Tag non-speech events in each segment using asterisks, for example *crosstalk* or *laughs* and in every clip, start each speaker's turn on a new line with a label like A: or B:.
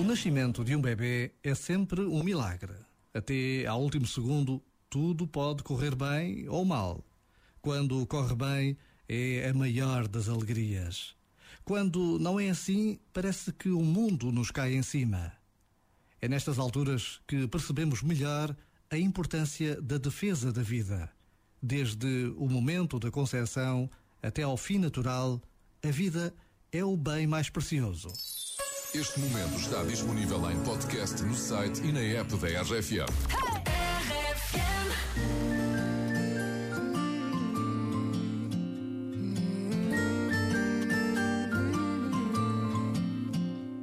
A: O nascimento de um bebê é sempre um milagre. Até ao último segundo, tudo pode correr bem ou mal. Quando corre bem, é a maior das alegrias. Quando não é assim, parece que o mundo nos cai em cima. É nestas alturas que percebemos melhor a importância da defesa da vida. Desde o momento da concepção até ao fim natural, a vida é o bem mais precioso.
B: Este momento está disponível em podcast no site e na app da RFM.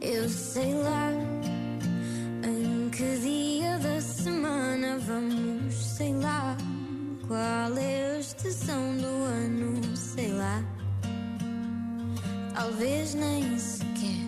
C: Eu sei lá em que dia da semana vamos, sei lá qual é a estação do ano, sei lá. Talvez nem sequer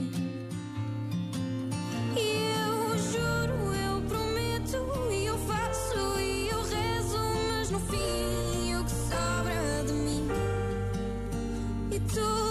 C: E tu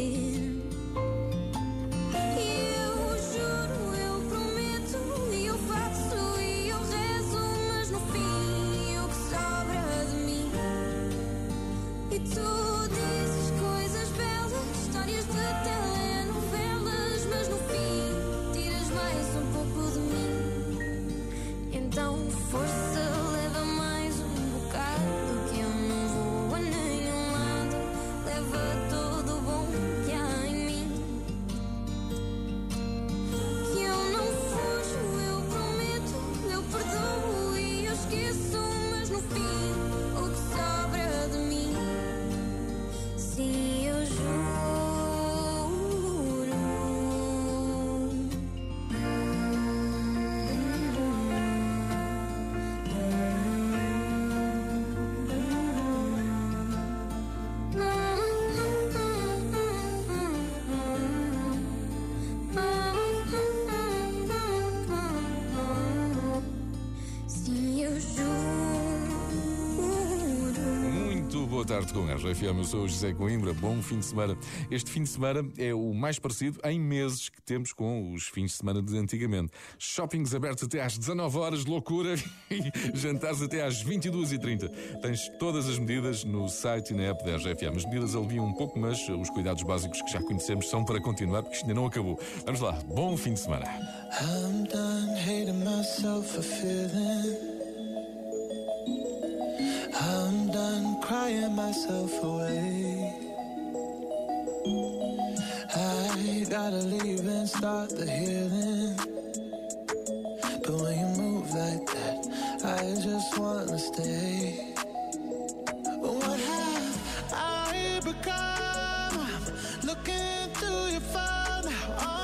B: Tarde com a RFM. Eu sou o José Coimbra. Bom fim de semana. Este fim de semana é o mais parecido em meses que temos com os fins de semana de antigamente. Shoppings abertos até às 19 horas, loucura, *laughs* jantares até às 22h30. Tens todas as medidas no site e na app da RFM. As medidas aliviam um pouco, mas os cuidados básicos que já conhecemos são para continuar, porque isto ainda não acabou. Vamos lá. Bom fim de semana.
D: I'm done hating myself for feeling. Crying myself away. I gotta leave and start the healing. But when you move like that, I just wanna stay. What have I become? Looking through your phone.